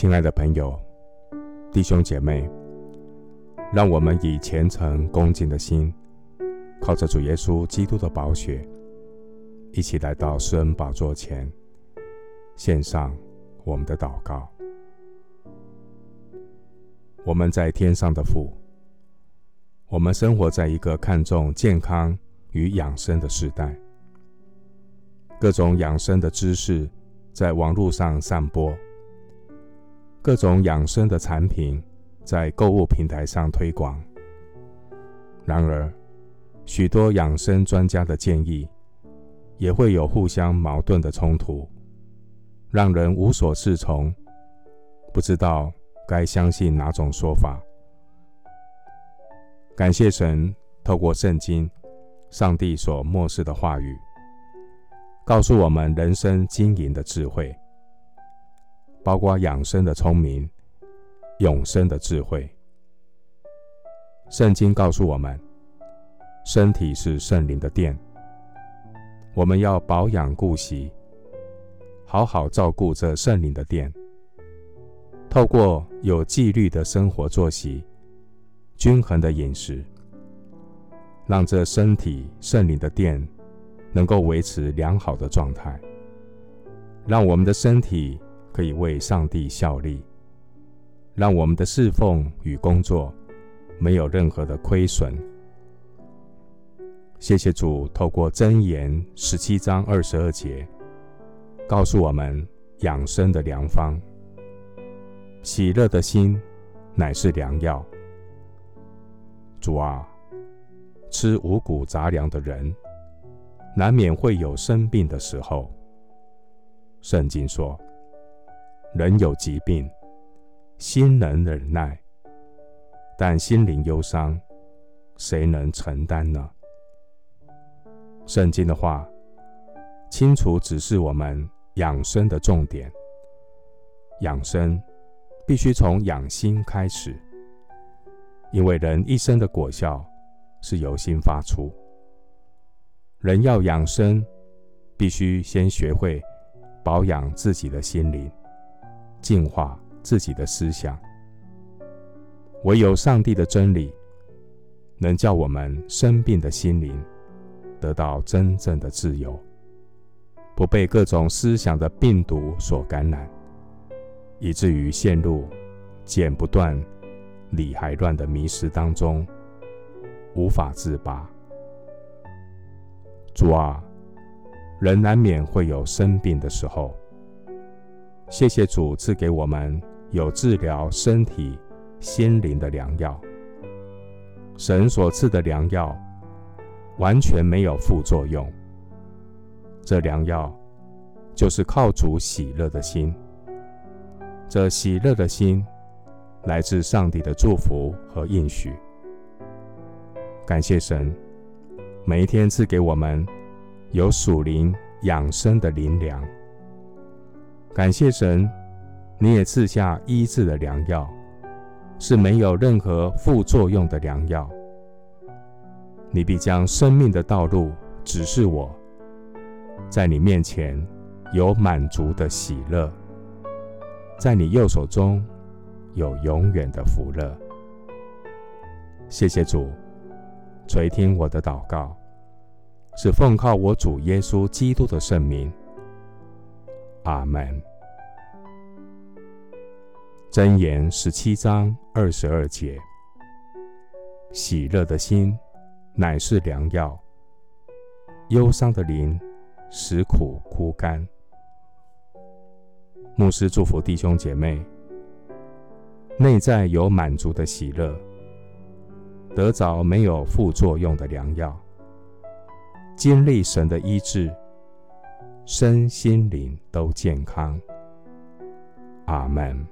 亲爱的朋友、弟兄姐妹，让我们以虔诚恭敬的心，靠着主耶稣基督的宝血，一起来到施恩宝座前，献上我们的祷告。我们在天上的父，我们生活在一个看重健康与养生的时代，各种养生的知识在网络上散播。各种养生的产品在购物平台上推广，然而，许多养生专家的建议也会有互相矛盾的冲突，让人无所适从，不知道该相信哪种说法。感谢神，透过圣经，上帝所默示的话语，告诉我们人生经营的智慧。包括养生的聪明、永生的智慧。圣经告诉我们，身体是圣灵的殿，我们要保养顾惜，好好照顾这圣灵的殿。透过有纪律的生活作息、均衡的饮食，让这身体圣灵的殿能够维持良好的状态，让我们的身体。可以为上帝效力，让我们的侍奉与工作没有任何的亏损。谢谢主，透过箴言十七章二十二节，告诉我们养生的良方。喜乐的心乃是良药。主啊，吃五谷杂粮的人，难免会有生病的时候。圣经说。人有疾病，心能忍耐，但心灵忧伤，谁能承担呢？圣经的话清楚指示我们养生的重点。养生必须从养心开始，因为人一生的果效是由心发出。人要养生，必须先学会保养自己的心灵。净化自己的思想，唯有上帝的真理，能叫我们生病的心灵得到真正的自由，不被各种思想的病毒所感染，以至于陷入剪不断、理还乱的迷失当中，无法自拔。主啊，人难免会有生病的时候。谢谢主赐给我们有治疗身体、心灵的良药。神所赐的良药完全没有副作用。这良药就是靠主喜乐的心。这喜乐的心来自上帝的祝福和应许。感谢神，每一天赐给我们有属灵养生的灵粮。感谢神，你也赐下医治的良药，是没有任何副作用的良药。你必将生命的道路指示我，在你面前有满足的喜乐，在你右手中有永远的福乐。谢谢主，垂听我的祷告，是奉靠我主耶稣基督的圣名。阿门。箴言十七章二十二节：喜乐的心乃是良药，忧伤的灵使苦枯干。牧师祝福弟兄姐妹，内在有满足的喜乐，得着没有副作用的良药，经历神的医治。身心灵都健康，阿门。